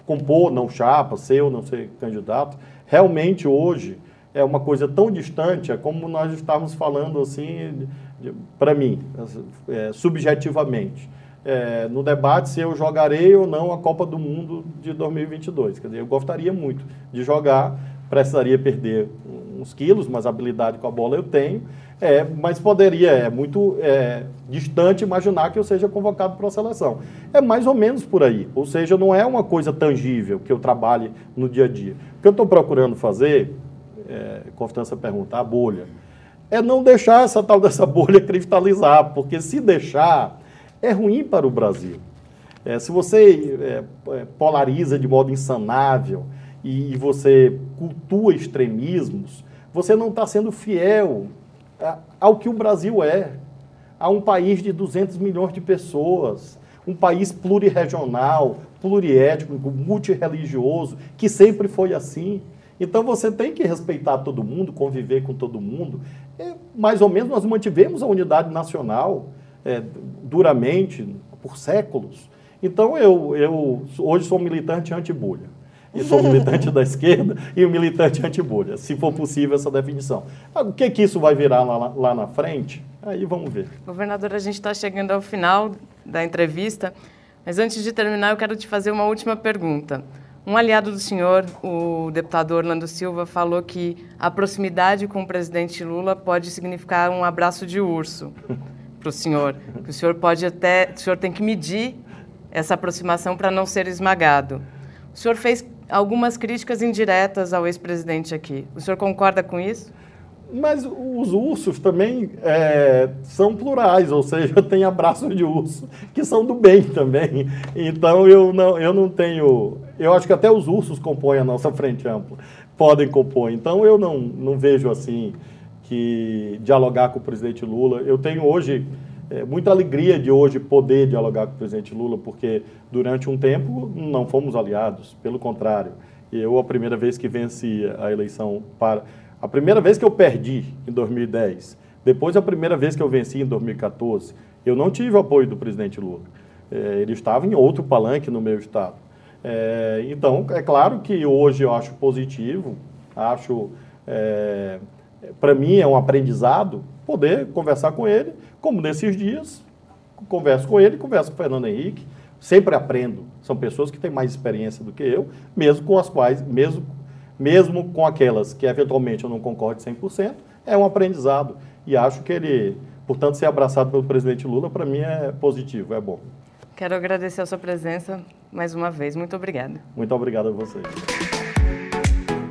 compor, não chapa, ser ou não ser candidato, realmente hoje é uma coisa tão distante, é como nós estávamos falando assim, para mim, é, subjetivamente é, no debate se eu jogarei ou não a Copa do Mundo de 2022. Quer dizer, eu gostaria muito de jogar, precisaria perder uns quilos, mas habilidade com a bola eu tenho. É, mas poderia, é muito é, distante imaginar que eu seja convocado para a seleção. É mais ou menos por aí. Ou seja, não é uma coisa tangível que eu trabalhe no dia a dia. O que eu estou procurando fazer, é, Constância pergunta, a bolha, é não deixar essa tal dessa bolha cristalizar, porque se deixar, é ruim para o Brasil. É, se você é, é, polariza de modo insanável e, e você cultua extremismos, você não está sendo fiel ao que o Brasil é. A um país de 200 milhões de pessoas, um país plurirregional, pluriétnico, multirreligioso, que sempre foi assim. Então você tem que respeitar todo mundo, conviver com todo mundo. É, mais ou menos nós mantivemos a unidade nacional é, duramente por séculos. Então eu, eu hoje sou militante anti-bolha. E sou militante da esquerda e um militante anti-bolha, se for possível essa definição. Ah, o que, que isso vai virar lá, lá na frente? Aí vamos ver. Governador, a gente está chegando ao final da entrevista, mas antes de terminar, eu quero te fazer uma última pergunta. Um aliado do senhor, o deputado Orlando Silva, falou que a proximidade com o presidente Lula pode significar um abraço de urso. para o senhor. O senhor pode até, o senhor tem que medir essa aproximação para não ser esmagado. O senhor fez algumas críticas indiretas ao ex-presidente aqui. O senhor concorda com isso? Mas os ursos também é, são plurais, ou seja, tem abraços de urso que são do bem também. Então eu não, eu não tenho Eu acho que até os ursos compõem a nossa frente ampla, podem compor. Então eu não, não vejo assim que dialogar com o presidente Lula. Eu tenho hoje é, muita alegria de hoje poder dialogar com o presidente Lula, porque durante um tempo não fomos aliados, pelo contrário. Eu, a primeira vez que venci a eleição para. A primeira vez que eu perdi, em 2010, depois a primeira vez que eu venci, em 2014, eu não tive o apoio do presidente Lula. É, ele estava em outro palanque no meu estado. É, então, é claro que hoje eu acho positivo, acho. É, para mim é um aprendizado poder conversar com ele, como nesses dias, converso com ele, converso com o Fernando Henrique, sempre aprendo. São pessoas que têm mais experiência do que eu, mesmo com as quais, mesmo, mesmo com aquelas que eventualmente eu não concordo 100%, é um aprendizado. E acho que ele, portanto, ser abraçado pelo presidente Lula, para mim é positivo, é bom. Quero agradecer a sua presença mais uma vez. Muito obrigada. Muito obrigado a vocês.